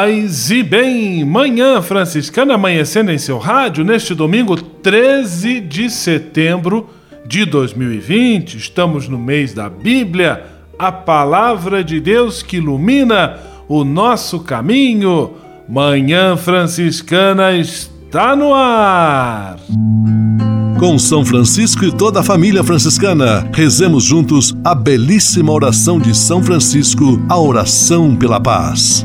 Paz e bem, manhã franciscana amanhecendo em seu rádio neste domingo 13 de setembro de 2020. Estamos no mês da Bíblia, a palavra de Deus que ilumina o nosso caminho. Manhã franciscana está no ar. Com São Francisco e toda a família franciscana, rezemos juntos a belíssima oração de São Francisco, a oração pela paz.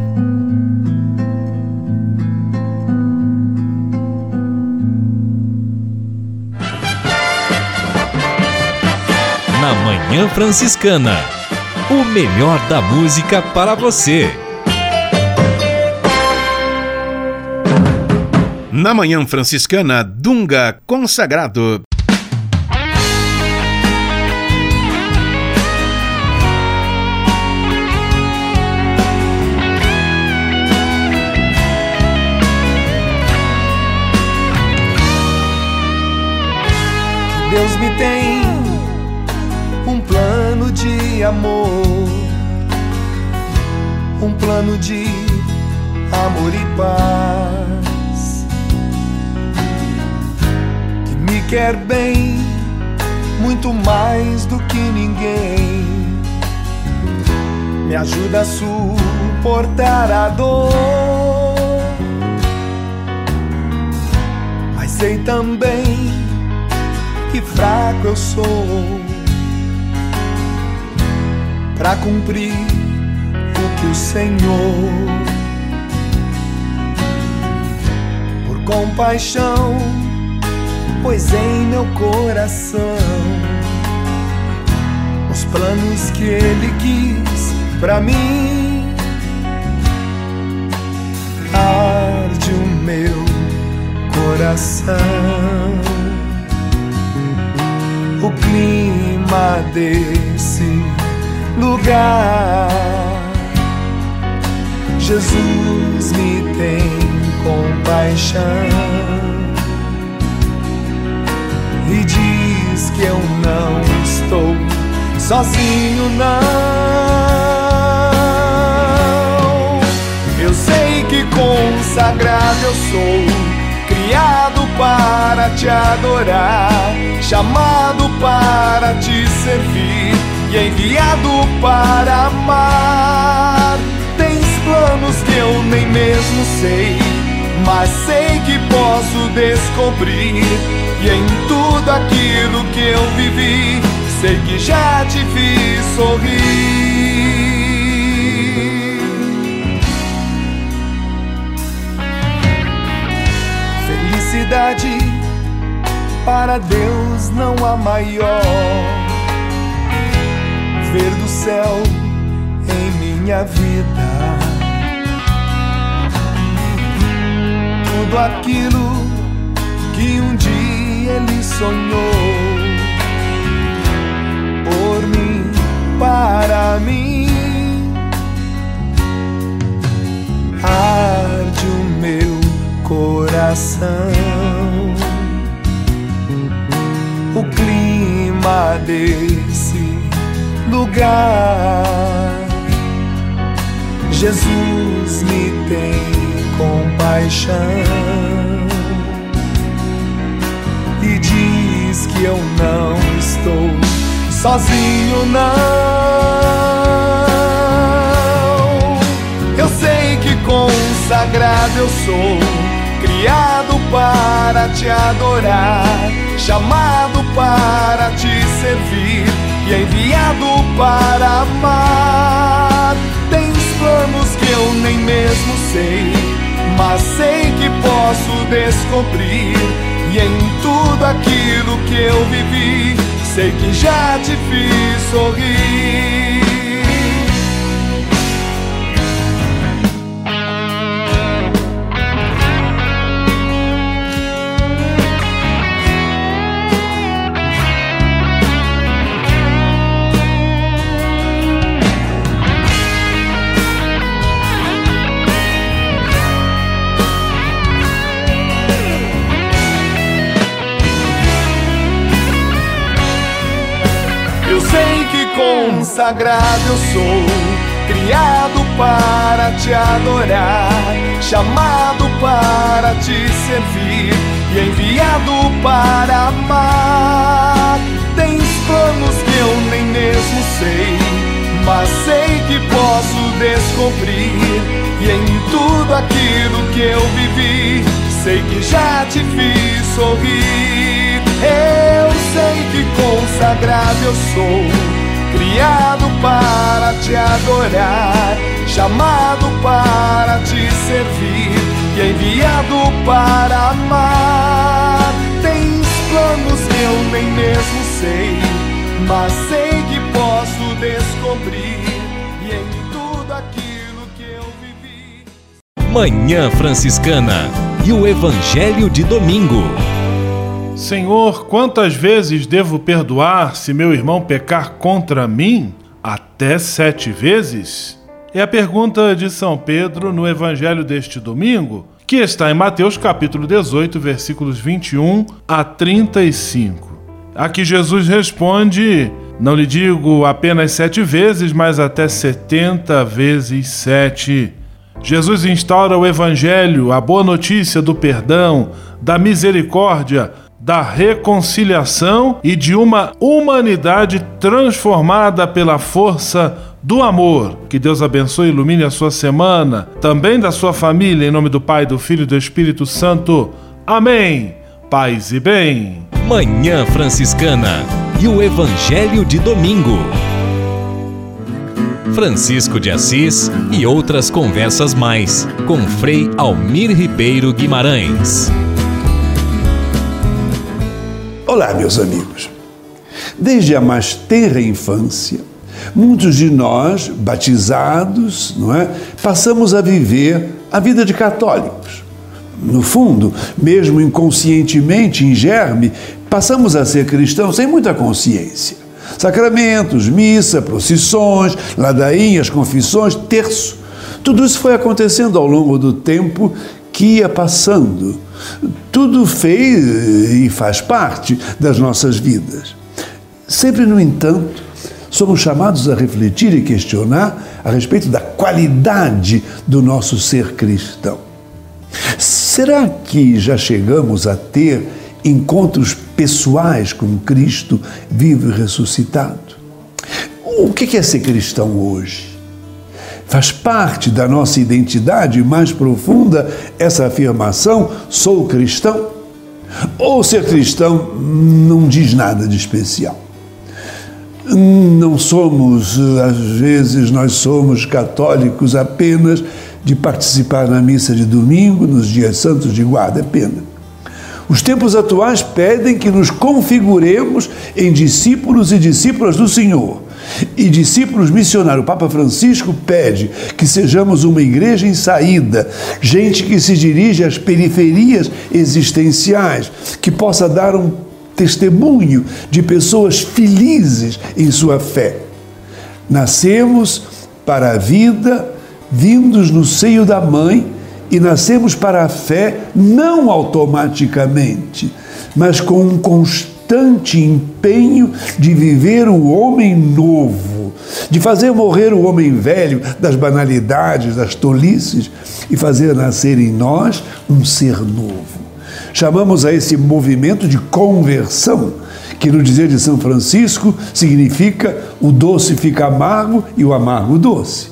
Na Manhã Franciscana. O melhor da música para você. Na Manhã Franciscana, Dunga Consagrado. Deus me tem um plano de amor e paz, que me quer bem muito mais do que ninguém, me ajuda a suportar a dor, mas sei também que fraco eu sou para cumprir que o Senhor, por compaixão, pois em meu coração os planos que Ele quis para mim. Arde o meu coração o clima desse lugar. Jesus me tem compaixão e diz que eu não estou sozinho, não. Eu sei que consagrado eu sou criado para te adorar, chamado para te servir e enviado para amar. Planos que eu nem mesmo sei, mas sei que posso descobrir. E em tudo aquilo que eu vivi, sei que já te fiz sorrir. felicidade para Deus não há maior. Ver do céu em minha vida tudo aquilo que um dia Ele sonhou por mim para mim. Arde o meu coração. O clima desse lugar. Jesus me tem compaixão e diz que eu não estou sozinho não. Eu sei que consagrado eu sou, criado para te adorar, chamado para te servir e enviado para amar. Tens planos que eu nem mesmo sei, mas sei que posso descobrir e em tudo aquilo que eu vivi sei que já te fiz sorrir. Consagrado eu sou, criado para te adorar, chamado para te servir e enviado para amar. Tens planos que eu nem mesmo sei, mas sei que posso descobrir. E em tudo aquilo que eu vivi, sei que já te fiz sorrir. Eu sei que consagrado eu sou criado para te adorar, chamado para te servir e enviado para amar. Tens planos eu nem mesmo sei, mas sei que posso descobrir em tudo aquilo que eu vivi. Manhã Franciscana e o Evangelho de Domingo. Senhor, quantas vezes devo perdoar se meu irmão pecar contra mim? Até sete vezes? É a pergunta de São Pedro no Evangelho deste domingo, que está em Mateus capítulo 18, versículos 21 a 35. Aqui Jesus responde: Não lhe digo apenas sete vezes, mas até setenta vezes sete. Jesus instaura o Evangelho, a boa notícia do perdão, da misericórdia, da reconciliação e de uma humanidade transformada pela força do amor. Que Deus abençoe e ilumine a sua semana, também da sua família, em nome do Pai, do Filho e do Espírito Santo. Amém. Paz e bem. Manhã Franciscana e o Evangelho de Domingo. Francisco de Assis e outras conversas mais com Frei Almir Ribeiro Guimarães. Olá, meus amigos. Desde a mais tenra infância, muitos de nós, batizados, não é, passamos a viver a vida de católicos. No fundo, mesmo inconscientemente, em germe, passamos a ser cristãos sem muita consciência. Sacramentos, missa, procissões, ladainhas, confissões, terço. Tudo isso foi acontecendo ao longo do tempo que ia passando tudo fez e faz parte das nossas vidas. Sempre, no entanto, somos chamados a refletir e questionar a respeito da qualidade do nosso ser cristão. Será que já chegamos a ter encontros pessoais com Cristo vivo e ressuscitado? O que é ser cristão hoje? Faz parte da nossa identidade mais profunda essa afirmação: sou cristão? Ou ser cristão não diz nada de especial? Não somos, às vezes, nós somos católicos apenas de participar na missa de domingo, nos dias santos de guarda, é pena. Os tempos atuais pedem que nos configuremos em discípulos e discípulas do Senhor e discípulos missionários. O Papa Francisco pede que sejamos uma igreja em saída, gente que se dirige às periferias existenciais, que possa dar um testemunho de pessoas felizes em sua fé. Nascemos para a vida, vindos no seio da mãe, e nascemos para a fé não automaticamente, mas com um constante empenho de viver o homem novo, de fazer morrer o homem velho das banalidades, das tolices e fazer nascer em nós um ser novo. Chamamos a esse movimento de conversão, que no dizer de São Francisco significa o doce fica amargo e o amargo doce.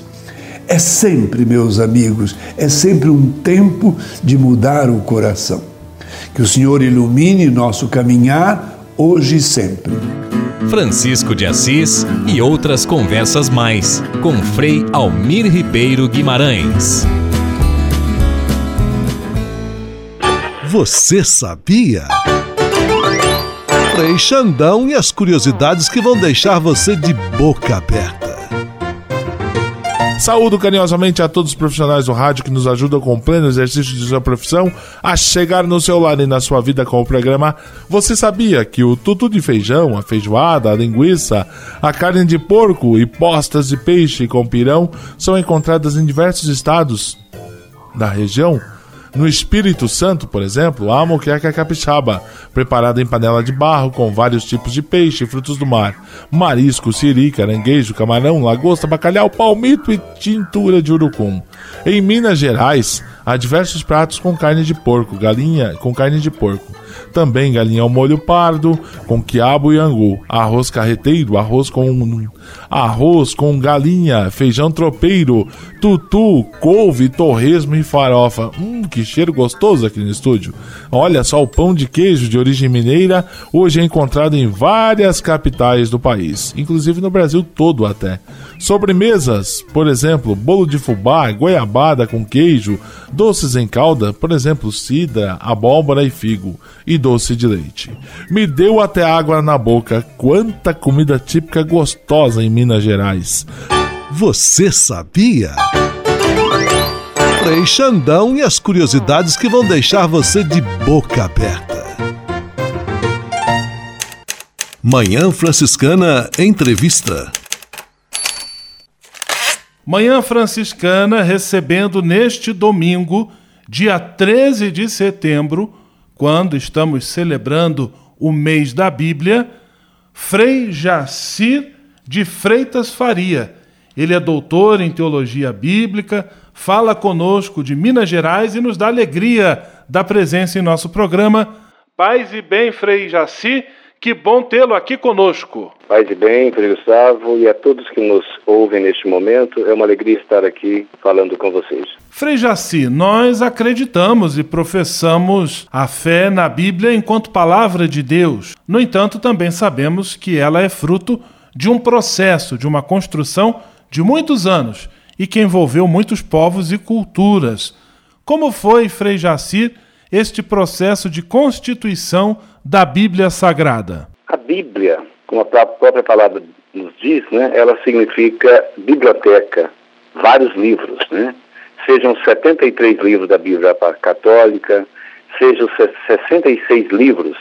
É sempre, meus amigos, é sempre um tempo de mudar o coração. Que o Senhor ilumine nosso caminhar hoje e sempre. Francisco de Assis e outras conversas mais com Frei Almir Ribeiro Guimarães. Você sabia? Frei Xandão e as curiosidades que vão deixar você de boca aberta. Saúdo carinhosamente a todos os profissionais do rádio que nos ajudam com o pleno exercício de sua profissão a chegar no seu lar e na sua vida com o programa Você Sabia que o tutu de feijão, a feijoada, a linguiça, a carne de porco e postas de peixe com pirão são encontradas em diversos estados da região? No Espírito Santo, por exemplo, há a moqueca capixaba, preparada em panela de barro com vários tipos de peixe e frutos do mar: marisco, siri, caranguejo, camarão, lagosta, bacalhau, palmito e tintura de urucum. Em Minas Gerais, há diversos pratos com carne de porco, galinha com carne de porco. Também galinha ao molho pardo, com quiabo e angu, arroz carreteiro, arroz com arroz com galinha, feijão tropeiro, tutu, couve, torresmo e farofa. Hum, que cheiro gostoso aqui no estúdio. Olha só o pão de queijo de origem mineira, hoje é encontrado em várias capitais do país, inclusive no Brasil todo até. Sobremesas, por exemplo, bolo de fubá, goiabada com queijo, doces em calda, por exemplo, cidra, abóbora e figo, e doce de leite. Me deu até água na boca, quanta comida típica gostosa em Minas Gerais. Você sabia? Frei Xandão e as curiosidades que vão deixar você de boca aberta. Manhã Franciscana Entrevista. Manhã Franciscana recebendo neste domingo, dia 13 de setembro, quando estamos celebrando o mês da Bíblia, Frei Jacir de Freitas Faria. Ele é doutor em teologia bíblica, fala conosco de Minas Gerais e nos dá alegria da presença em nosso programa. Paz e bem, Frei Jaci, que bom tê-lo aqui conosco. Paz e bem, Frei Gustavo, e a todos que nos ouvem neste momento, é uma alegria estar aqui falando com vocês. Frei Jaci, nós acreditamos e professamos a fé na Bíblia enquanto palavra de Deus. No entanto, também sabemos que ela é fruto de um processo, de uma construção de muitos anos e que envolveu muitos povos e culturas. Como foi, Frei Jacir, este processo de constituição da Bíblia Sagrada? A Bíblia, como a própria palavra nos diz, né, ela significa biblioteca, vários livros, né? Sejam 73 livros da Bíblia Católica, sejam 66 livros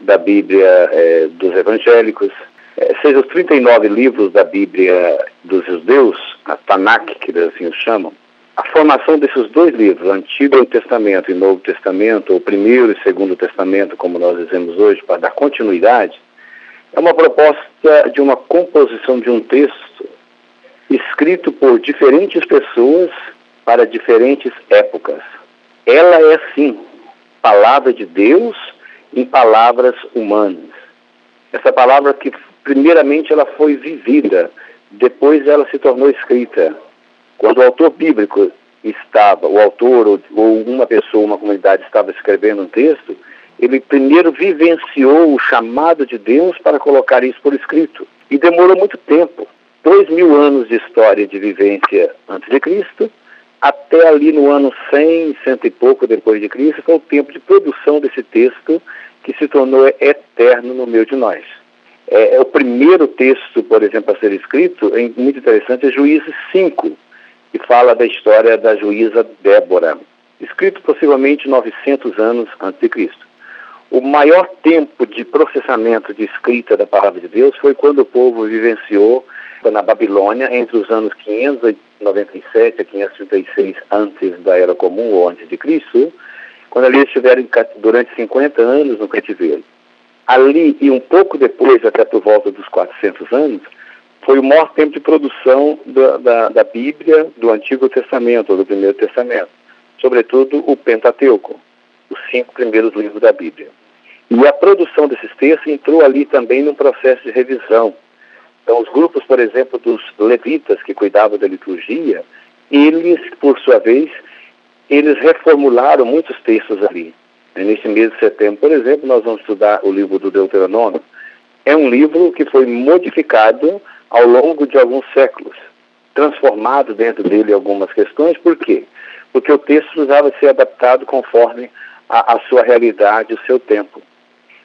da Bíblia eh, dos evangélicos, eh, sejam os 39 livros da Bíblia dos judeus, a Tanakh, que assim o chamam, a formação desses dois livros, Antigo Testamento e Novo Testamento, ou Primeiro e Segundo Testamento, como nós dizemos hoje, para dar continuidade, é uma proposta de uma composição de um texto escrito por diferentes pessoas para diferentes épocas. Ela é, sim, palavra de Deus em palavras humanas. Essa palavra que, primeiramente, ela foi vivida, depois ela se tornou escrita. Quando o autor bíblico estava, o autor ou, uma pessoa, uma comunidade estava escrevendo um texto, ele primeiro vivenciou o chamado de Deus para colocar isso por escrito. E demorou muito tempo dois mil anos de história de vivência antes de Cristo, até ali no ano 100, cento e pouco depois de Cristo, foi o tempo de produção desse texto que se tornou eterno no meio de nós. É, é o primeiro texto, por exemplo, a ser escrito, é muito interessante, é Juízes 5, que fala da história da juíza Débora, escrito possivelmente 900 anos antes de Cristo. O maior tempo de processamento de escrita da palavra de Deus foi quando o povo vivenciou na Babilônia entre os anos 597 a 536 antes da Era Comum ou antes de Cristo, quando ali estiveram durante 50 anos no cativeiro. Ali e um pouco depois, até por volta dos 400 anos, foi o maior tempo de produção da, da, da Bíblia do Antigo Testamento ou do Primeiro Testamento, sobretudo o Pentateuco, os cinco primeiros livros da Bíblia. E a produção desses textos entrou ali também num processo de revisão. Então, os grupos, por exemplo, dos levitas que cuidavam da liturgia, eles, por sua vez, eles reformularam muitos textos ali. Nesse mês de setembro, por exemplo, nós vamos estudar o livro do Deuteronômio. É um livro que foi modificado ao longo de alguns séculos, transformado dentro dele algumas questões. Por quê? Porque o texto precisava ser adaptado conforme a, a sua realidade, o seu tempo.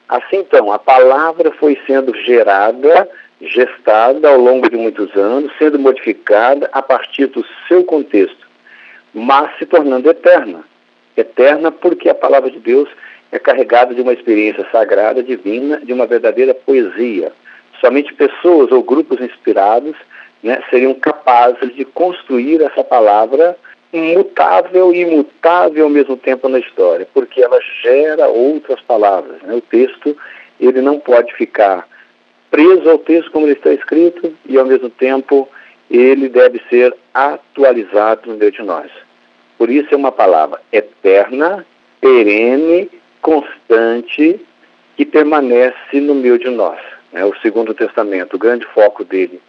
Assim, então, a palavra foi sendo gerada, gestada ao longo de muitos anos, sendo modificada a partir do seu contexto, mas se tornando eterna. Eterna porque a palavra de Deus é carregada de uma experiência sagrada, divina, de uma verdadeira poesia. Somente pessoas ou grupos inspirados né, seriam capazes de construir essa palavra mutável e imutável ao mesmo tempo na história, porque ela gera outras palavras. Né? O texto ele não pode ficar preso ao texto como ele está escrito e ao mesmo tempo ele deve ser atualizado no meio de nós. Por isso é uma palavra eterna, perene, constante, que permanece no meio de nós. Né? O Segundo Testamento, o grande foco dele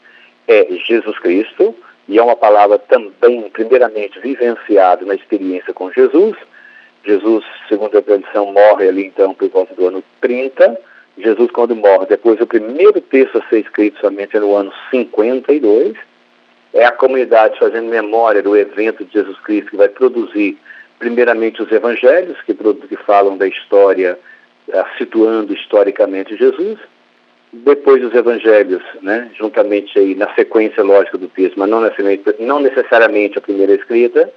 é Jesus Cristo, e é uma palavra também, primeiramente, vivenciada na experiência com Jesus. Jesus, segundo a tradição, morre ali então por volta do ano 30. Jesus, quando morre, depois o primeiro texto a ser escrito somente é no ano 52. É a comunidade fazendo memória do evento de Jesus Cristo que vai produzir, primeiramente, os evangelhos, que, que falam da história, uh, situando historicamente Jesus depois dos evangelhos, né, juntamente aí na sequência lógica do texto, mas não necessariamente, não necessariamente a primeira escrita,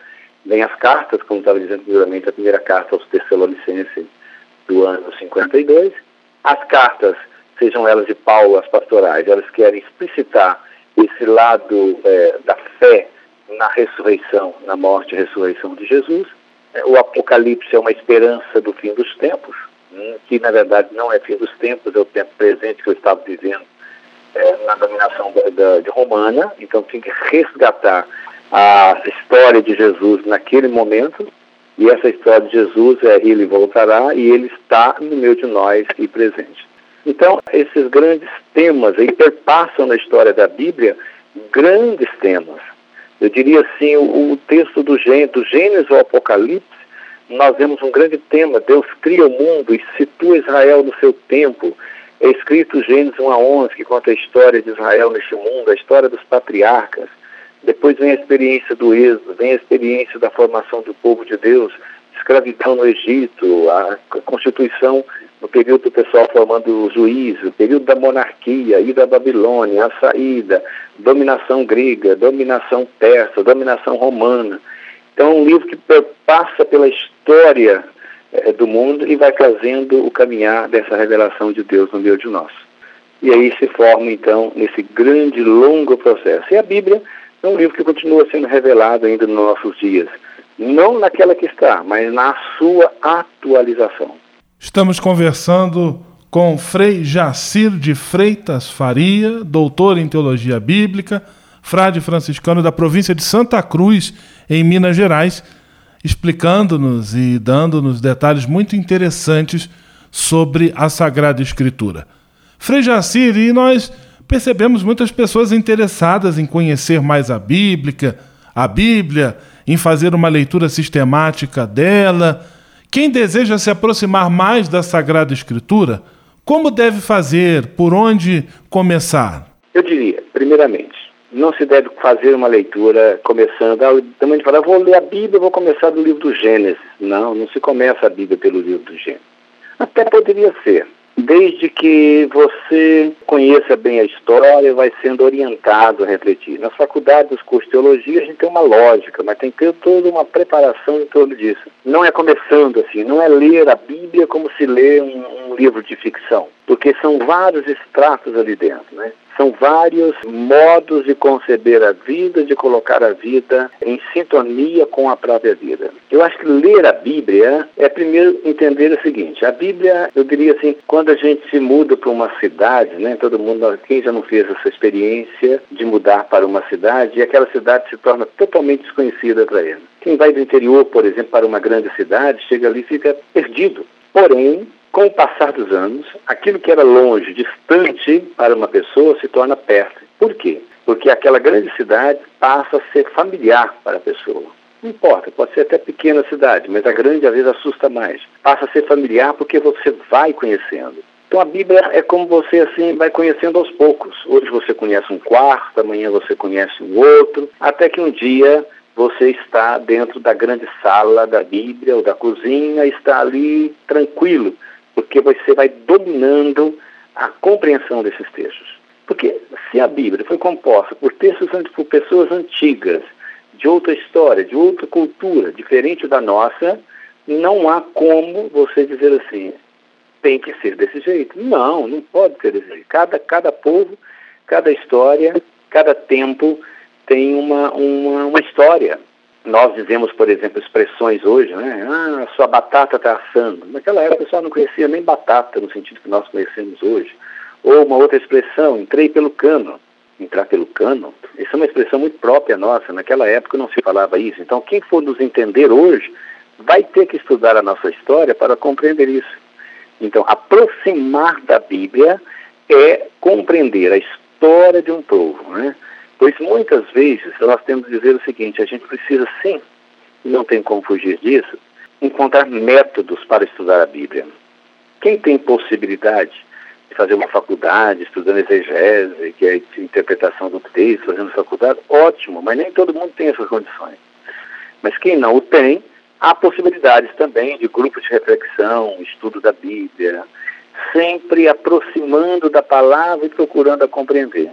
vem as cartas, como estava dizendo anteriormente, a primeira carta aos Tessalonicenses do ano 52. As cartas, sejam elas de Paulo, as pastorais, elas querem explicitar esse lado é, da fé na ressurreição, na morte e ressurreição de Jesus. É, o Apocalipse é uma esperança do fim dos tempos, que na verdade não é fim dos tempos, é o tempo presente que eu estava vivendo é, na dominação da, da, de romana, então tinha que resgatar a história de Jesus naquele momento, e essa história de Jesus é ele voltará e ele está no meio de nós e presente. Então, esses grandes temas aí perpassam na história da Bíblia grandes temas. Eu diria assim, o, o texto do, do Gênesis ao Apocalipse nós vemos um grande tema. Deus cria o mundo e situa Israel no seu tempo. É escrito Gênesis 1 a 11, que conta a história de Israel neste mundo, a história dos patriarcas. Depois vem a experiência do êxodo, vem a experiência da formação do povo de Deus, escravidão no Egito, a constituição no período do pessoal formando o juízo, o período da monarquia, ida da Babilônia, a saída, dominação grega, dominação persa, dominação romana. Então, é um livro que passa pela história é, do mundo e vai fazendo o caminhar dessa revelação de Deus no meio de nós. E aí se forma, então, nesse grande, longo processo. E a Bíblia é um livro que continua sendo revelado ainda nos nossos dias. Não naquela que está, mas na sua atualização. Estamos conversando com Frei Jacir de Freitas Faria, doutor em teologia bíblica, frade franciscano da província de Santa Cruz, em Minas Gerais, explicando-nos e dando-nos detalhes muito interessantes sobre a Sagrada Escritura. Frei Jacir, e nós percebemos muitas pessoas interessadas em conhecer mais a Bíblia, a Bíblia, em fazer uma leitura sistemática dela. Quem deseja se aproximar mais da Sagrada Escritura, como deve fazer? Por onde começar? Eu diria, primeiramente, não se deve fazer uma leitura começando, ah, também falar, vou ler a Bíblia, vou começar do livro do Gênesis. Não, não se começa a Bíblia pelo livro do Gênesis. Até poderia ser, desde que você conheça bem a história, vai sendo orientado a refletir. Na faculdade dos cursos de teologia, a gente tem uma lógica, mas tem que ter toda uma preparação em torno disso. Não é começando assim, não é ler a Bíblia como se lê um, um livro de ficção, porque são vários extratos ali dentro, né? São vários modos de conceber a vida, de colocar a vida em sintonia com a própria vida. Eu acho que ler a Bíblia é primeiro entender o seguinte: a Bíblia, eu diria assim, quando a gente se muda para uma cidade, né? Todo mundo, quem já não fez essa experiência de mudar para uma cidade e aquela cidade se torna totalmente desconhecida para ele. Quem vai do interior, por exemplo, para uma grande cidade, chega ali e fica perdido. Porém, com o passar dos anos, aquilo que era longe, distante para uma pessoa se torna perto. Por quê? Porque aquela grande cidade passa a ser familiar para a pessoa. Não importa, pode ser até pequena cidade, mas a grande às vezes assusta mais. Passa a ser familiar porque você vai conhecendo. Então a Bíblia é como você assim vai conhecendo aos poucos. Hoje você conhece um quarto, amanhã você conhece um outro, até que um dia você está dentro da grande sala da Bíblia ou da cozinha, está ali tranquilo, porque você vai dominando a compreensão desses textos. Porque se a Bíblia foi composta por textos por pessoas antigas, de outra história, de outra cultura, diferente da nossa, não há como você dizer assim, tem que ser desse jeito. Não, não pode ser desse jeito. Cada, cada povo, cada história, cada tempo tem uma, uma, uma história. Nós dizemos, por exemplo, expressões hoje, né? Ah, sua batata está assando. Naquela época o pessoal não conhecia nem batata no sentido que nós conhecemos hoje. Ou uma outra expressão, entrei pelo cano. Entrar pelo cano, isso é uma expressão muito própria nossa. Naquela época não se falava isso. Então, quem for nos entender hoje vai ter que estudar a nossa história para compreender isso. Então, aproximar da Bíblia é compreender a história de um povo, né? Pois muitas vezes nós temos que dizer o seguinte: a gente precisa sim, não tem como fugir disso, encontrar métodos para estudar a Bíblia. Quem tem possibilidade de fazer uma faculdade, estudando exegese, que é interpretação do texto, fazendo faculdade, ótimo, mas nem todo mundo tem essas condições. Mas quem não o tem, há possibilidades também de grupos de reflexão, estudo da Bíblia, sempre aproximando da palavra e procurando a compreender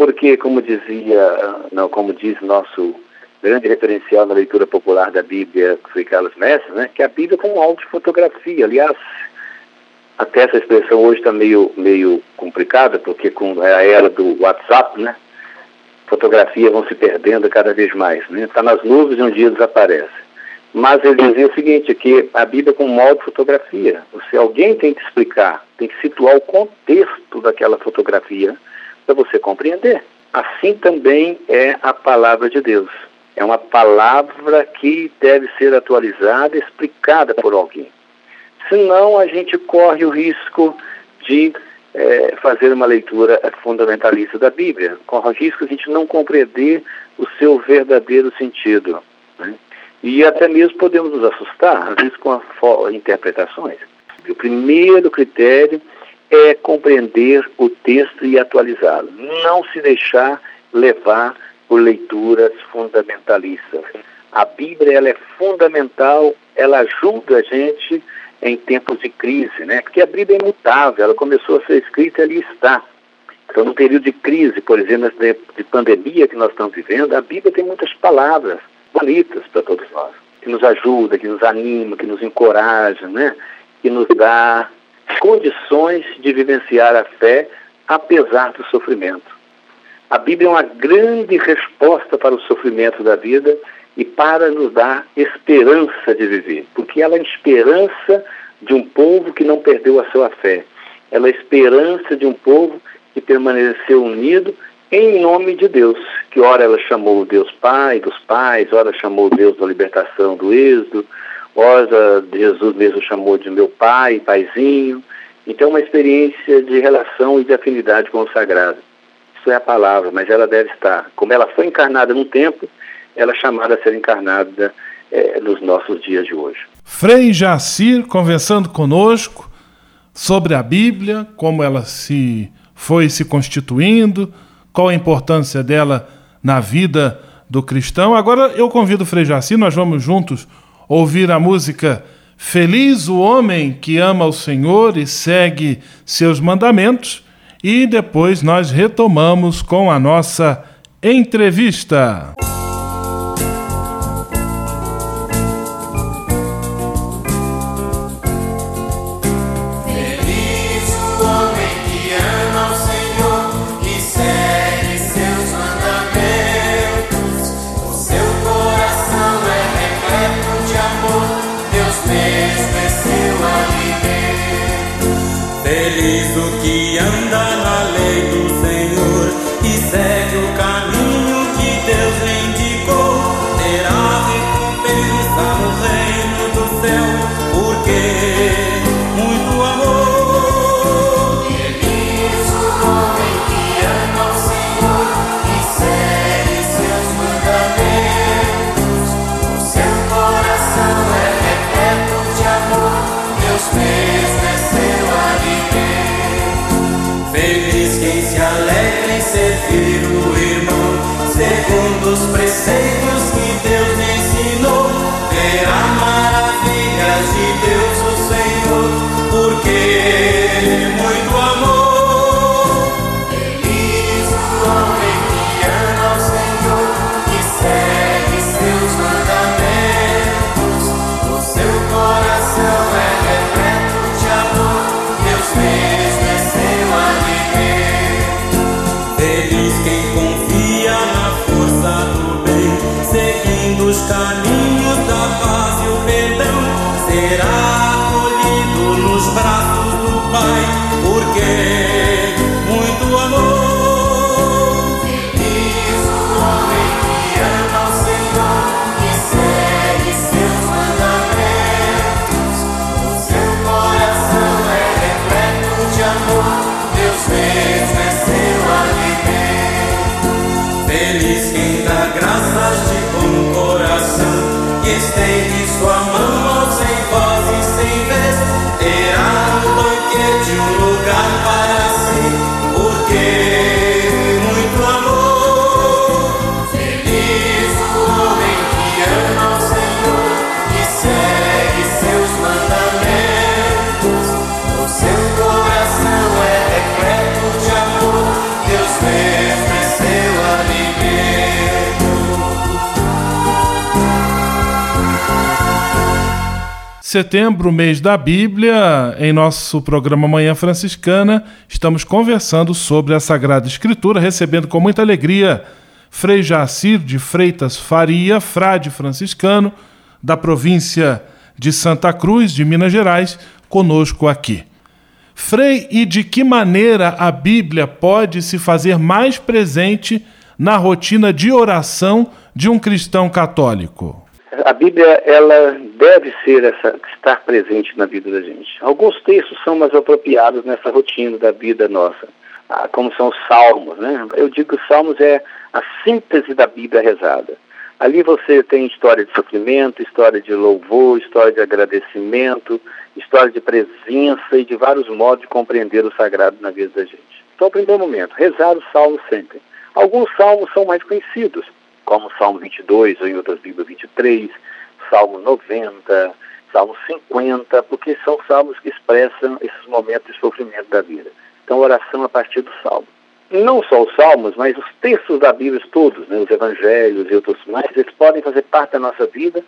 porque, como dizia, não, como diz nosso grande referencial na leitura popular da Bíblia, que foi Carlos Mestre, né, que a Bíblia é um de fotografia. Aliás, até essa expressão hoje está meio, meio complicada, porque com a era do WhatsApp, né, fotografias vão se perdendo cada vez mais. Está né? Tá nas nuvens e um dia desaparece. Mas ele dizia o seguinte, que a Bíblia é um de fotografia. Se alguém tem que explicar, tem que situar o contexto daquela fotografia, para você compreender. Assim também é a palavra de Deus. É uma palavra que deve ser atualizada, explicada por alguém. Senão a gente corre o risco de é, fazer uma leitura fundamentalista da Bíblia. Corre o risco de a gente não compreender o seu verdadeiro sentido. Né? E até mesmo podemos nos assustar, às vezes, com as interpretações. O primeiro critério é compreender o texto e atualizá-lo. Não se deixar levar por leituras fundamentalistas. A Bíblia ela é fundamental, ela ajuda a gente em tempos de crise, né? Porque a Bíblia é imutável, ela começou a ser escrita e ali está. Então, no período de crise, por exemplo, de pandemia que nós estamos vivendo, a Bíblia tem muitas palavras bonitas para todos nós, que nos ajuda, que nos anima, que nos encoraja, né? Que nos dá condições de vivenciar a fé apesar do sofrimento. A Bíblia é uma grande resposta para o sofrimento da vida e para nos dar esperança de viver, porque ela é a esperança de um povo que não perdeu a sua fé. Ela é a esperança de um povo que permaneceu unido em nome de Deus, que ora ela chamou o Deus Pai dos pais, ora chamou o Deus da libertação do êxodo, ora Jesus mesmo chamou de meu pai, paizinho. Então, uma experiência de relação e de afinidade com o sagrado. Isso é a palavra, mas ela deve estar. Como ela foi encarnada num tempo, ela é chamada a ser encarnada é, nos nossos dias de hoje. Frei Jacir conversando conosco sobre a Bíblia, como ela se foi se constituindo, qual a importância dela na vida do cristão. Agora eu convido o Frei Jacir, nós vamos juntos ouvir a música Feliz o homem que ama o Senhor e segue seus mandamentos, e depois nós retomamos com a nossa entrevista. Servir o irmão, segundo os preceitos que Deus ensinou. Verá maravilhas de Deus o Senhor, porque done. Setembro, mês da Bíblia, em nosso programa Manhã Franciscana, estamos conversando sobre a Sagrada Escritura, recebendo com muita alegria Frei Jacir de Freitas Faria, frade franciscano, da província de Santa Cruz, de Minas Gerais, conosco aqui. Frei, e de que maneira a Bíblia pode se fazer mais presente na rotina de oração de um cristão católico? A Bíblia ela deve ser essa estar presente na vida da gente. Alguns textos são mais apropriados nessa rotina da vida nossa, ah, como são os Salmos, né? Eu digo que os Salmos é a síntese da Bíblia rezada. Ali você tem história de sofrimento, história de louvor, história de agradecimento, história de presença e de vários modos de compreender o sagrado na vida da gente. Então, o primeiro momento, rezar os salmos sempre. Alguns salmos são mais conhecidos, como Salmo 22, ou em outras Bíblias 23, Salmo 90, Salmo 50, porque são salmos que expressam esses momentos de sofrimento da vida. Então, oração a partir do salmo. Não só os salmos, mas os textos da Bíblia todos, né, os evangelhos e outros mais, eles podem fazer parte da nossa vida.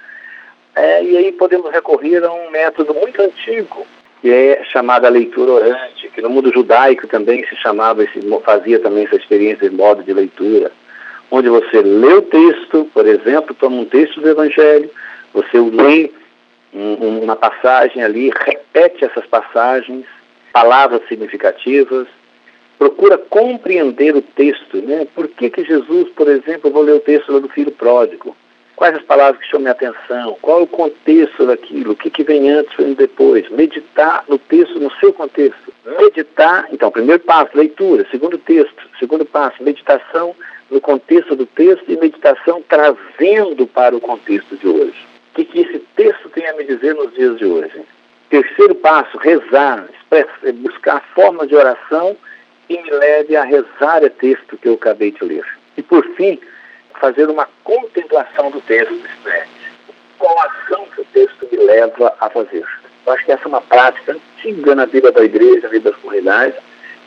É, e aí podemos recorrer a um método muito antigo, que é chamada leitura orante, que no mundo judaico também se chamava, se fazia também essa experiência de modo de leitura, onde você lê o texto, por exemplo, toma um texto do evangelho, você lê um, uma passagem ali, repete essas passagens, palavras significativas, procura compreender o texto, né? Por que, que Jesus, por exemplo, eu vou ler o texto do filho pródigo? Quais as palavras que chamam a atenção? Qual é o contexto daquilo? O que, que vem antes e depois? Meditar no texto no seu contexto. Meditar, então, primeiro passo, leitura. Segundo texto. Segundo passo, meditação no contexto do texto e meditação trazendo para o contexto de hoje. O que, que esse texto tem a me dizer nos dias de hoje? Terceiro passo, rezar, buscar formas de oração que me leve a rezar o texto que eu acabei de ler. E por fim, fazer uma contemplação do texto, isto é, qual ação que o texto me leva a fazer. Eu acho que essa é uma prática antiga na vida da igreja, na vida das comunidades,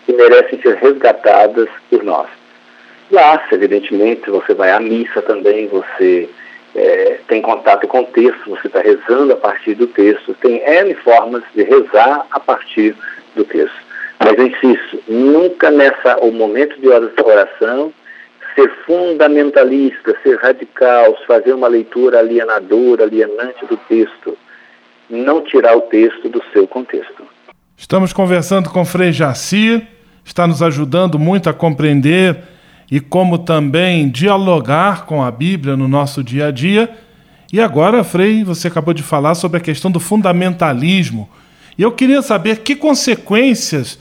que merecem ser resgatadas por nós. Lá, evidentemente, você vai à missa também, você é, tem contato com o texto, você está rezando a partir do texto, tem N formas de rezar a partir do texto. Mas eu insisto, nunca nessa o momento de oração ser fundamentalista, ser radical, fazer uma leitura alienadora, alienante do texto, não tirar o texto do seu contexto. Estamos conversando com Frei Jaci, está nos ajudando muito a compreender e como também dialogar com a Bíblia no nosso dia a dia. E agora, Frei, você acabou de falar sobre a questão do fundamentalismo. E eu queria saber que consequências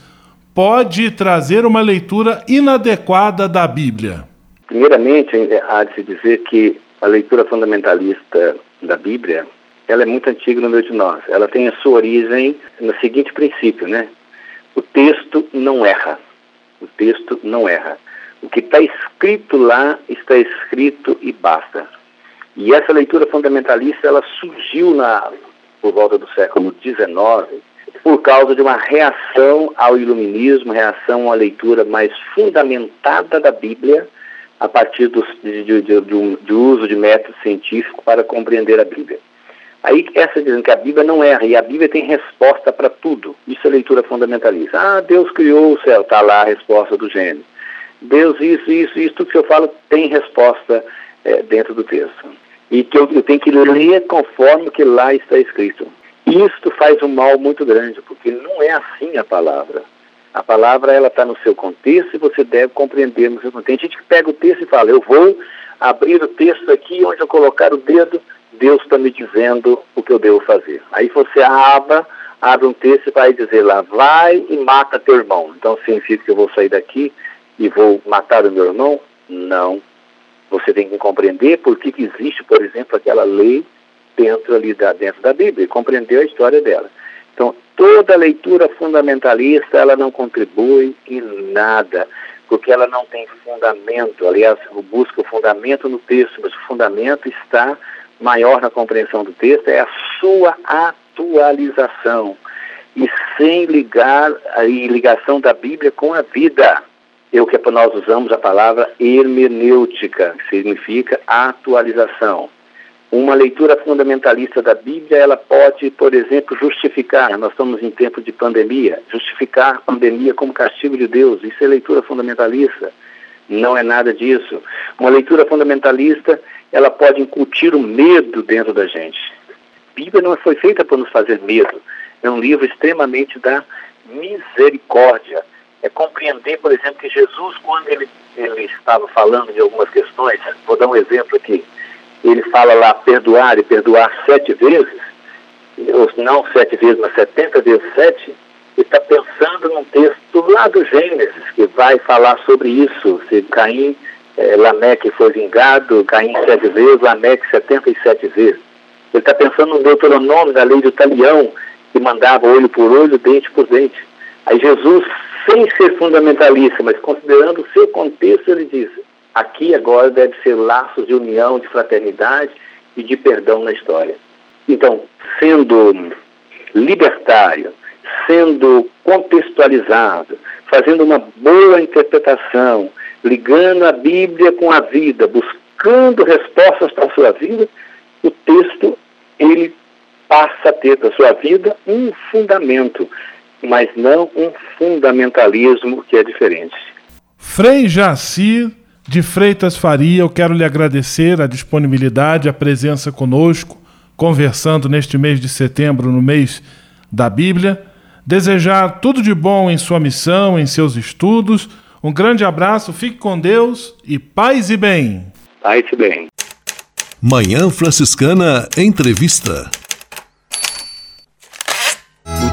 pode trazer uma leitura inadequada da Bíblia? Primeiramente, há de se dizer que a leitura fundamentalista da Bíblia ela é muito antiga no meio de nós. Ela tem a sua origem no seguinte princípio, né? O texto não erra. O texto não erra. O que está escrito lá está escrito e basta. E essa leitura fundamentalista ela surgiu na por volta do século XIX por causa de uma reação ao iluminismo, reação à leitura mais fundamentada da Bíblia a partir do, de, de, de, de, uso de método científico para compreender a Bíblia. Aí essa dizendo que a Bíblia não erra e a Bíblia tem resposta para tudo. Isso é leitura fundamentalista. Ah, Deus criou o céu, está lá a resposta do gênero. Deus isso, isso, isso, tudo que eu falo tem resposta é, dentro do texto. E que eu, eu tenho que ler conforme o que lá está escrito. Isto faz um mal muito grande, porque não é assim a palavra. A palavra ela está no seu contexto e você deve compreender no seu contexto. Tem gente que pega o texto e fala, eu vou abrir o texto aqui, onde eu colocar o dedo, Deus está me dizendo o que eu devo fazer. Aí você abre, abre um texto e vai dizer lá, vai e mata teu irmão. Então significa que eu vou sair daqui e vou matar o meu irmão? Não. Você tem que compreender por que, que existe, por exemplo, aquela lei dentro ali da, dentro da Bíblia compreender a história dela. Então, toda leitura fundamentalista, ela não contribui em nada, porque ela não tem fundamento. Aliás, busca o fundamento no texto, mas o fundamento está maior na compreensão do texto, é a sua atualização. E sem ligar a ligação da Bíblia com a vida. É o que nós usamos a palavra hermenêutica, que significa atualização. Uma leitura fundamentalista da Bíblia, ela pode, por exemplo, justificar, nós estamos em tempo de pandemia, justificar a pandemia como castigo de Deus. Isso é leitura fundamentalista. Não é nada disso. Uma leitura fundamentalista, ela pode incutir o medo dentro da gente. A Bíblia não foi feita para nos fazer medo. É um livro extremamente da misericórdia. É compreender, por exemplo, que Jesus, quando ele, ele estava falando de algumas questões, vou dar um exemplo aqui ele fala lá perdoar e perdoar sete vezes, ou não sete vezes, mas setenta vezes sete, ele está pensando num texto lá do Gênesis, que vai falar sobre isso, se Caim, é, Lameque foi vingado, Caim sete vezes, Lameque setenta e sete vezes. Ele está pensando no Deuteronômio, na lei do talião, que mandava olho por olho, dente por dente. Aí Jesus, sem ser fundamentalista, mas considerando o seu contexto, ele diz, Aqui agora deve ser laços de união, de fraternidade e de perdão na história. Então, sendo libertário, sendo contextualizado, fazendo uma boa interpretação, ligando a Bíblia com a vida, buscando respostas para a sua vida, o texto ele passa a ter para a sua vida um fundamento, mas não um fundamentalismo que é diferente. Frei Jaci de Freitas Faria, eu quero lhe agradecer a disponibilidade, a presença conosco, conversando neste mês de setembro, no mês da Bíblia. Desejar tudo de bom em sua missão, em seus estudos. Um grande abraço, fique com Deus e paz e bem. Paz e bem. Manhã Franciscana Entrevista.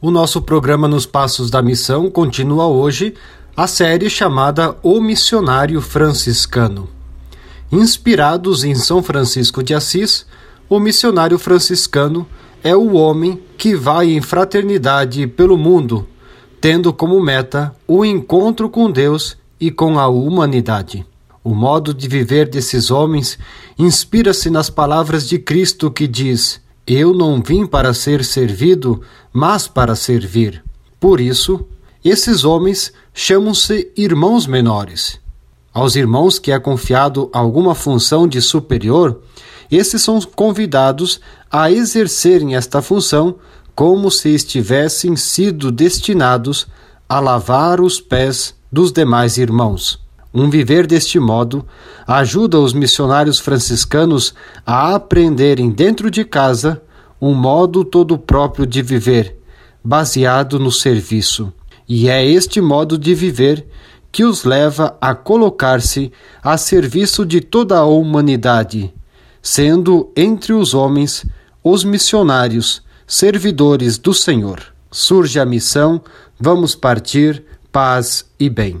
O nosso programa Nos Passos da Missão continua hoje a série chamada O Missionário Franciscano. Inspirados em São Francisco de Assis, o missionário franciscano é o homem que vai em fraternidade pelo mundo, tendo como meta o encontro com Deus e com a humanidade. O modo de viver desses homens inspira-se nas palavras de Cristo que diz: Eu não vim para ser servido, mas para servir. Por isso, esses homens chamam-se irmãos menores. Aos irmãos que é confiado alguma função de superior, esses são convidados a exercerem esta função como se estivessem sido destinados a lavar os pés dos demais irmãos. Um viver deste modo ajuda os missionários franciscanos a aprenderem dentro de casa um modo todo próprio de viver, baseado no serviço. E é este modo de viver que os leva a colocar-se a serviço de toda a humanidade, sendo entre os homens os missionários, servidores do Senhor. Surge a missão, vamos partir, paz e bem.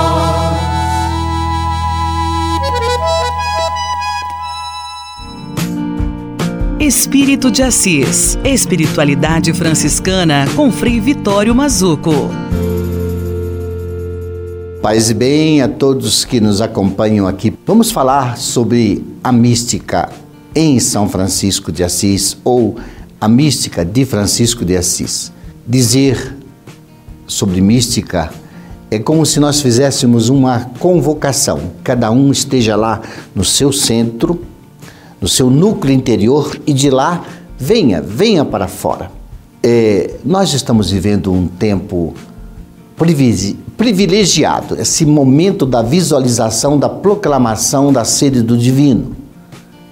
Espírito de Assis. Espiritualidade franciscana com Frei Vitório Mazuco. Paz e bem a todos que nos acompanham aqui. Vamos falar sobre a mística em São Francisco de Assis ou a mística de Francisco de Assis. Dizer sobre mística é como se nós fizéssemos uma convocação, cada um esteja lá no seu centro no seu núcleo interior e de lá venha, venha para fora. É, nós estamos vivendo um tempo privilegiado, esse momento da visualização, da proclamação da sede do divino.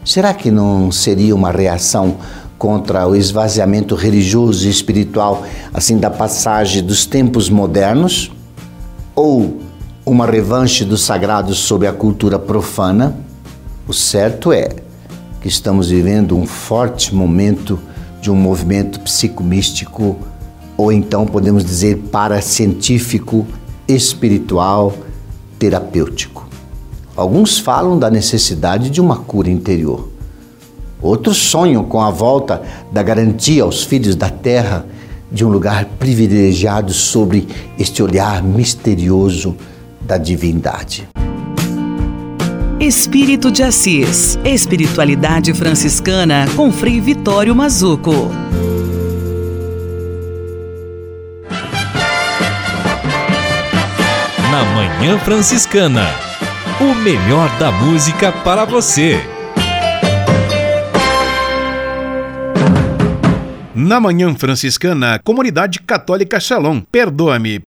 Será que não seria uma reação contra o esvaziamento religioso e espiritual, assim, da passagem dos tempos modernos? Ou uma revanche do sagrado sobre a cultura profana? O certo é que estamos vivendo um forte momento de um movimento psicomístico, ou então podemos dizer paracientífico, espiritual, terapêutico. Alguns falam da necessidade de uma cura interior. Outros sonham com a volta da garantia aos filhos da terra de um lugar privilegiado sobre este olhar misterioso da divindade. Espírito de Assis. Espiritualidade franciscana com Frei Vitório Mazuco. Na Manhã Franciscana. O melhor da música para você. Na Manhã Franciscana, Comunidade Católica Shalom. Perdoa-me.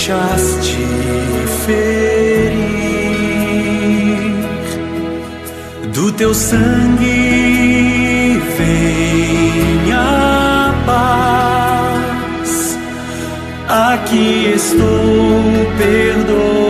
Deixaste ferir, do teu sangue vem a paz. Aqui estou, perdoa-me.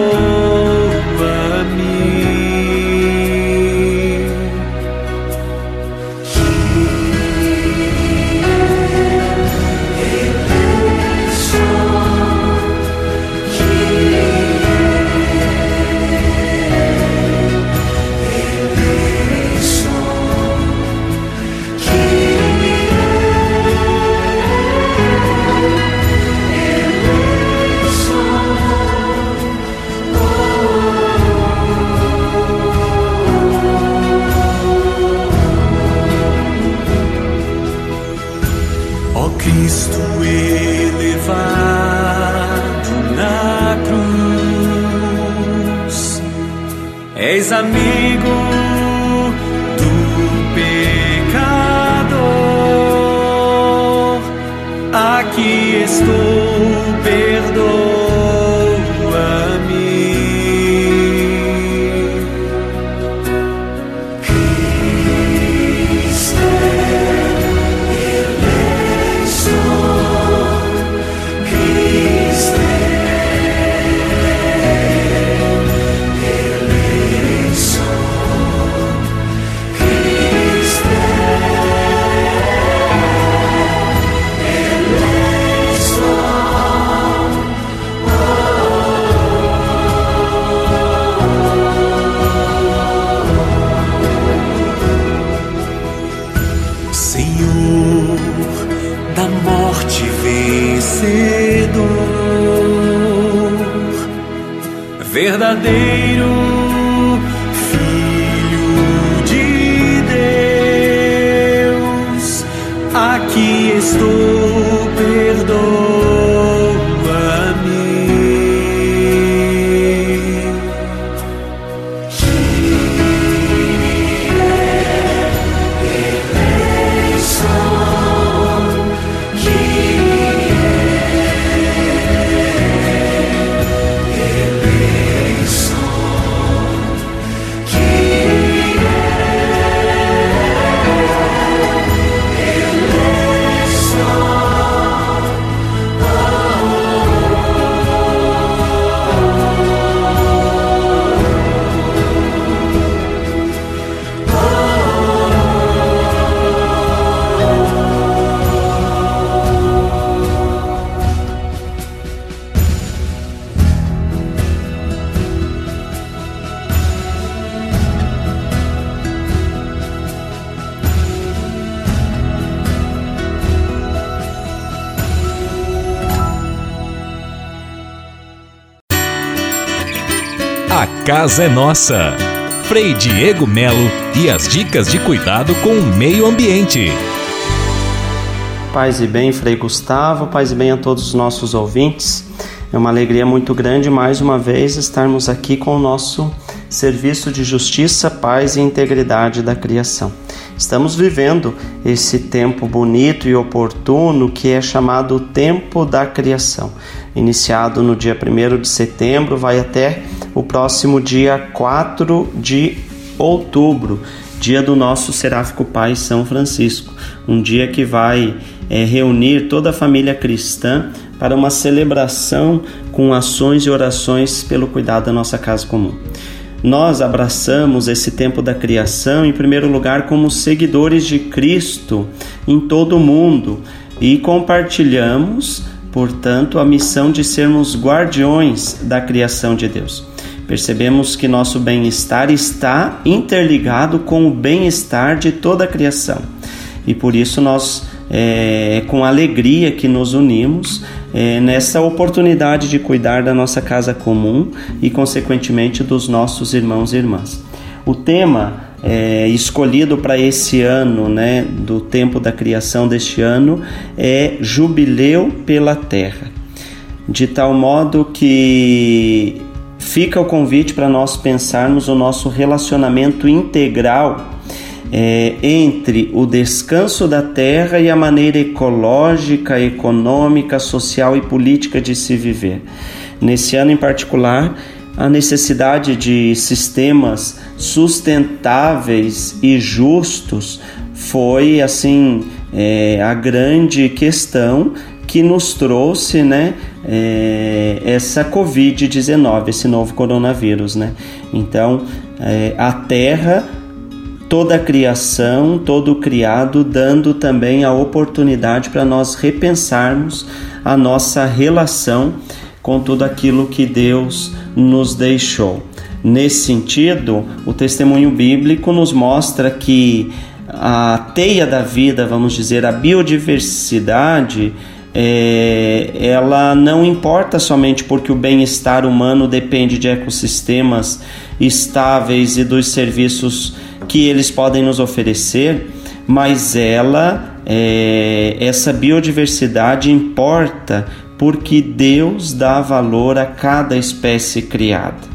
Amigo do pecador. Aqui estou, verdadeiro casa é nossa. Frei Diego Melo e as dicas de cuidado com o meio ambiente. Paz e bem, Frei Gustavo, paz e bem a todos os nossos ouvintes. É uma alegria muito grande mais uma vez estarmos aqui com o nosso serviço de justiça, paz e integridade da criação. Estamos vivendo esse tempo bonito e oportuno que é chamado o tempo da criação. Iniciado no dia 1 de setembro, vai até o próximo dia 4 de outubro, dia do nosso seráfico pai São Francisco. Um dia que vai é, reunir toda a família cristã para uma celebração com ações e orações pelo cuidado da nossa casa comum. Nós abraçamos esse tempo da criação, em primeiro lugar, como seguidores de Cristo em todo o mundo e compartilhamos, portanto, a missão de sermos guardiões da criação de Deus. Percebemos que nosso bem-estar está interligado com o bem-estar de toda a criação e por isso nós, é, com alegria que nos unimos é, nessa oportunidade de cuidar da nossa casa comum e, consequentemente, dos nossos irmãos e irmãs. O tema é, escolhido para esse ano, né, do tempo da criação deste ano, é Jubileu pela Terra. De tal modo que fica o convite para nós pensarmos o nosso relacionamento integral é, entre o descanso da terra e a maneira ecológica, econômica, social e política de se viver. Nesse ano em particular, a necessidade de sistemas sustentáveis e justos foi assim é, a grande questão que nos trouxe né, é, essa Covid-19, esse novo coronavírus. Né? Então, é, a Terra toda a criação, todo o criado, dando também a oportunidade para nós repensarmos a nossa relação com tudo aquilo que Deus nos deixou. Nesse sentido, o testemunho bíblico nos mostra que a teia da vida, vamos dizer, a biodiversidade, é, ela não importa somente porque o bem-estar humano depende de ecossistemas estáveis e dos serviços que eles podem nos oferecer, mas ela, é, essa biodiversidade importa porque Deus dá valor a cada espécie criada.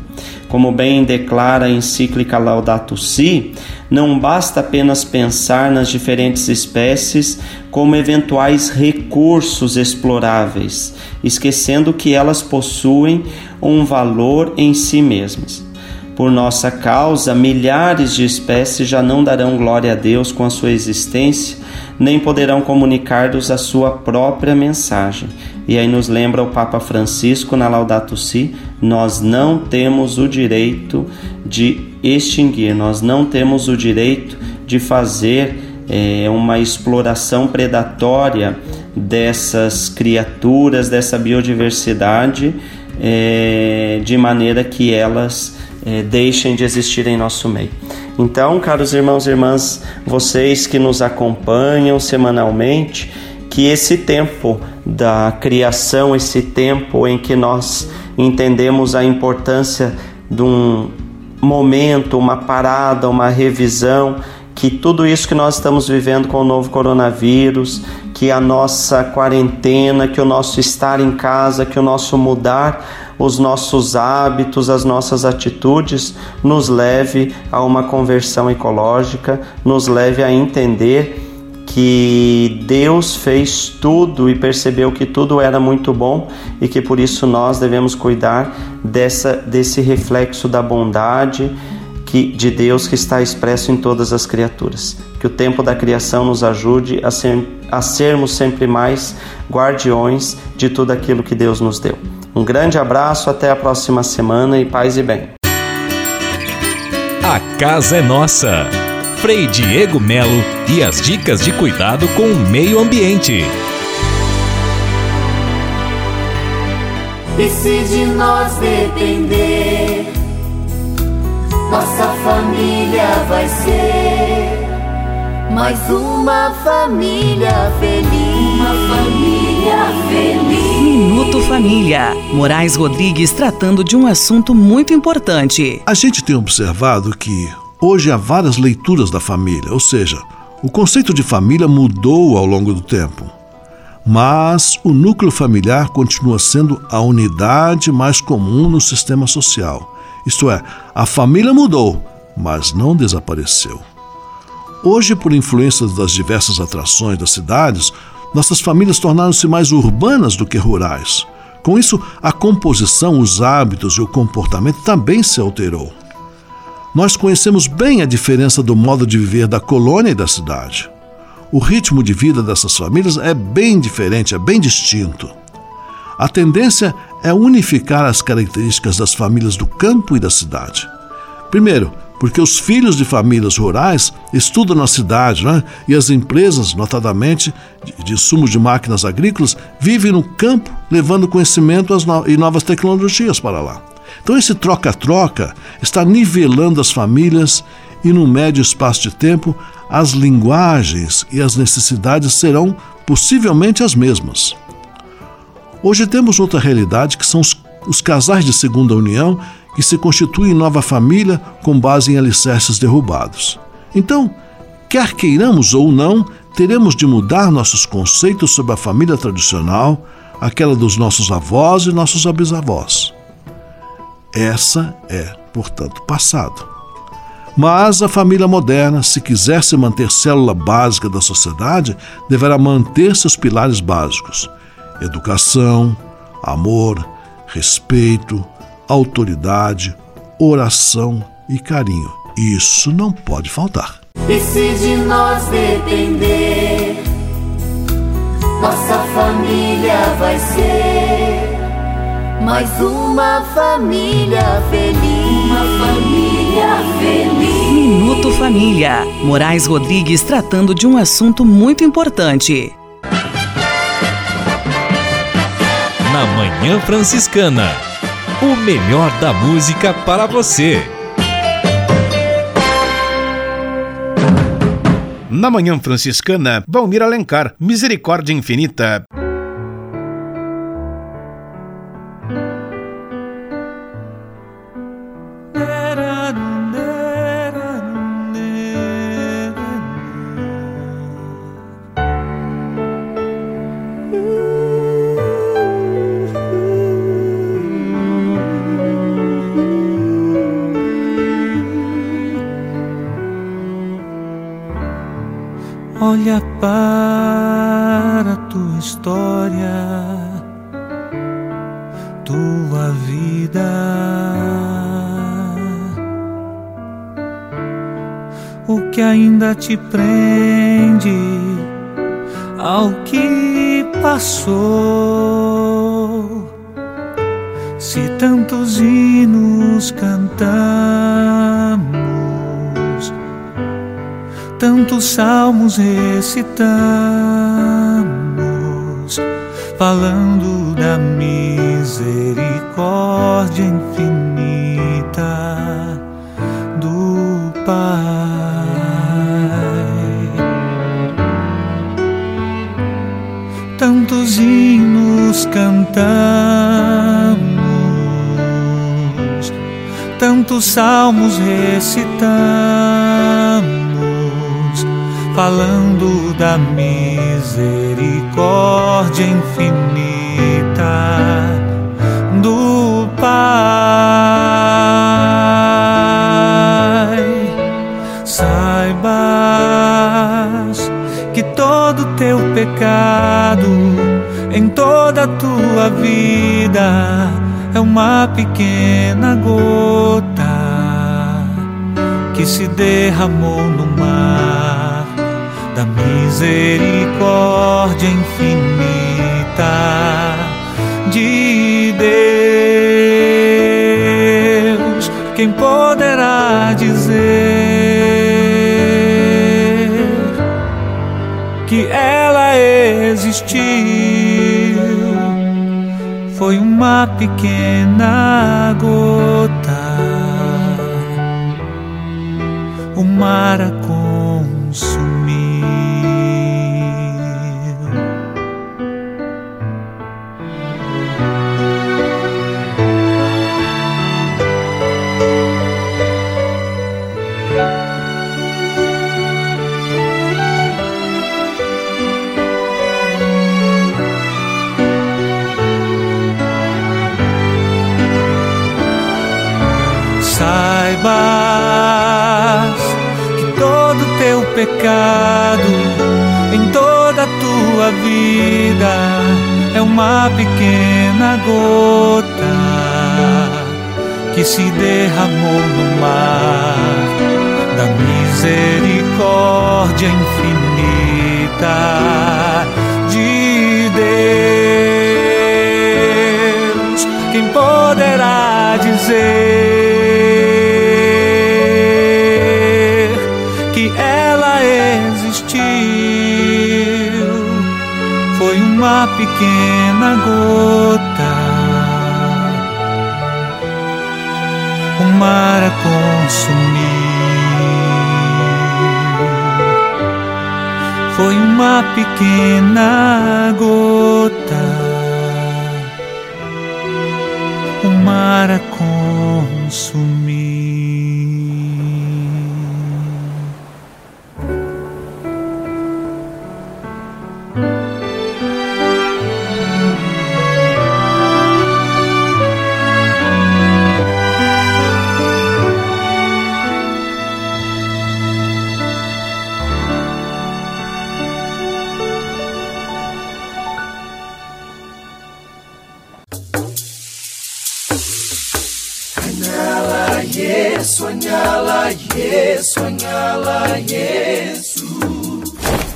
Como bem declara a encíclica Laudato Si, não basta apenas pensar nas diferentes espécies como eventuais recursos exploráveis, esquecendo que elas possuem um valor em si mesmas. Por nossa causa, milhares de espécies já não darão glória a Deus com a sua existência, nem poderão comunicar-nos a sua própria mensagem. E aí nos lembra o Papa Francisco na Laudato Si: nós não temos o direito de extinguir, nós não temos o direito de fazer é, uma exploração predatória dessas criaturas, dessa biodiversidade, é, de maneira que elas é, deixem de existir em nosso meio. Então, caros irmãos e irmãs, vocês que nos acompanham semanalmente, que esse tempo da criação, esse tempo em que nós entendemos a importância de um momento, uma parada, uma revisão, que tudo isso que nós estamos vivendo com o novo coronavírus, que a nossa quarentena, que o nosso estar em casa, que o nosso mudar os nossos hábitos, as nossas atitudes, nos leve a uma conversão ecológica, nos leve a entender que Deus fez tudo e percebeu que tudo era muito bom e que por isso nós devemos cuidar dessa, desse reflexo da bondade que, de Deus que está expresso em todas as criaturas. Que o tempo da criação nos ajude a, ser, a sermos sempre mais guardiões de tudo aquilo que Deus nos deu. Um grande abraço, até a próxima semana e paz e bem. A casa é nossa. Frei Diego Melo e as dicas de cuidado com o meio ambiente. E se de nós depender, nossa família vai ser mais uma família feliz. Uma família feliz. Minuto Família. Moraes Rodrigues tratando de um assunto muito importante. A gente tem observado que hoje há várias leituras da família, ou seja, o conceito de família mudou ao longo do tempo. Mas o núcleo familiar continua sendo a unidade mais comum no sistema social. Isto é, a família mudou, mas não desapareceu. Hoje, por influência das diversas atrações das cidades, nossas famílias tornaram-se mais urbanas do que rurais. Com isso, a composição, os hábitos e o comportamento também se alterou. Nós conhecemos bem a diferença do modo de viver da colônia e da cidade. O ritmo de vida dessas famílias é bem diferente, é bem distinto. A tendência é unificar as características das famílias do campo e da cidade. Primeiro, porque os filhos de famílias rurais estudam na cidade, né? e as empresas, notadamente de, de sumos de máquinas agrícolas, vivem no campo, levando conhecimento e novas tecnologias para lá. Então, esse troca-troca está nivelando as famílias e, num médio espaço de tempo, as linguagens e as necessidades serão possivelmente as mesmas. Hoje temos outra realidade que são os, os casais de segunda união que se constituem nova família com base em alicerces derrubados. Então, quer queiramos ou não, teremos de mudar nossos conceitos sobre a família tradicional, aquela dos nossos avós e nossos bisavós. Essa é, portanto, passado. Mas a família moderna, se quiser se manter célula básica da sociedade, deverá manter seus pilares básicos: educação, amor, respeito, autoridade, oração e carinho. Isso não pode faltar. E se de nós depender, nossa família vai ser mais uma família feliz. Uma família feliz. Minuto Família. Moraes Rodrigues tratando de um assunto muito importante. Na Manhã Franciscana o melhor da música para você. Na Manhã Franciscana, Valmir Alencar, Misericórdia Infinita. Olha para a tua história, tua vida. O que ainda te prende ao que passou? Se tantos hinos cantamos tantos salmos recitamos, falando da misericórdia infinita do Pai. Tantos hinos cantamos, tantos salmos recitamos falando da misericórdia infinita do Pai. Saibas que todo teu pecado em toda tua vida é uma pequena gota que se derramou no da misericórdia infinita de Deus. Quem poderá dizer que ela existiu? Foi uma pequena gota, o mar pecado em toda a tua vida é uma pequena gota que se derramou no mar da misericórdia infinita de Deus. Quem poderá dizer? Uma pequena gota, o mar a consumir. Foi uma pequena gota, o mar a consumir.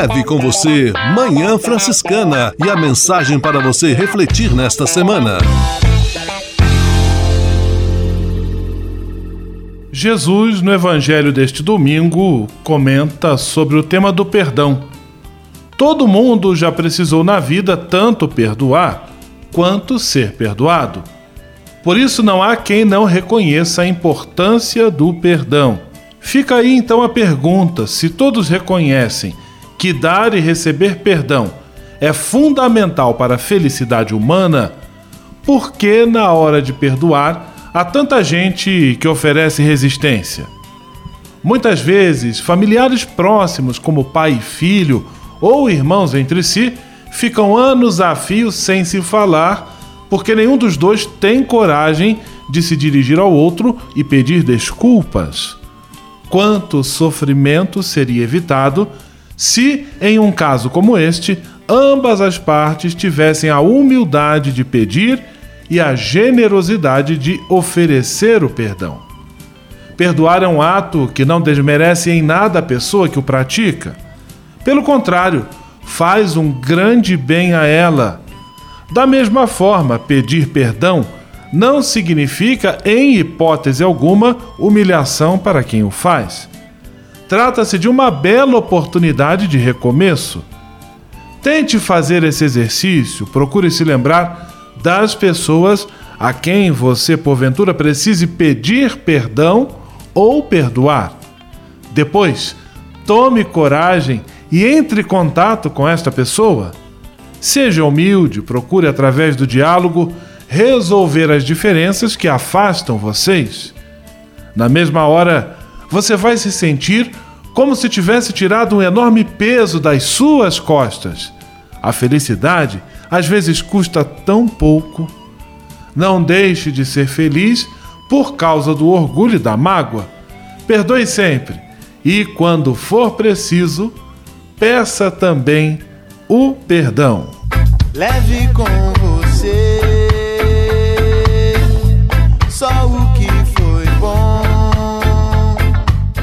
Leve com você Manhã Franciscana e a mensagem para você refletir nesta semana. Jesus, no Evangelho deste domingo, comenta sobre o tema do perdão. Todo mundo já precisou na vida tanto perdoar quanto ser perdoado. Por isso, não há quem não reconheça a importância do perdão. Fica aí então a pergunta: se todos reconhecem que dar e receber perdão é fundamental para a felicidade humana, por que na hora de perdoar há tanta gente que oferece resistência? Muitas vezes, familiares próximos, como pai e filho, ou irmãos entre si, ficam anos a fio sem se falar, porque nenhum dos dois tem coragem de se dirigir ao outro e pedir desculpas. Quanto sofrimento seria evitado se, em um caso como este, ambas as partes tivessem a humildade de pedir e a generosidade de oferecer o perdão. Perdoar é um ato que não desmerece em nada a pessoa que o pratica. Pelo contrário, faz um grande bem a ela. Da mesma forma, pedir perdão não significa, em hipótese alguma, humilhação para quem o faz. Trata-se de uma bela oportunidade de recomeço. Tente fazer esse exercício, procure se lembrar das pessoas a quem você porventura precise pedir perdão ou perdoar. Depois, tome coragem e entre em contato com esta pessoa. Seja humilde, procure através do diálogo resolver as diferenças que afastam vocês. Na mesma hora, você vai se sentir como se tivesse tirado um enorme peso das suas costas. A felicidade às vezes custa tão pouco. Não deixe de ser feliz por causa do orgulho e da mágoa. Perdoe sempre e, quando for preciso, peça também o perdão. Leve com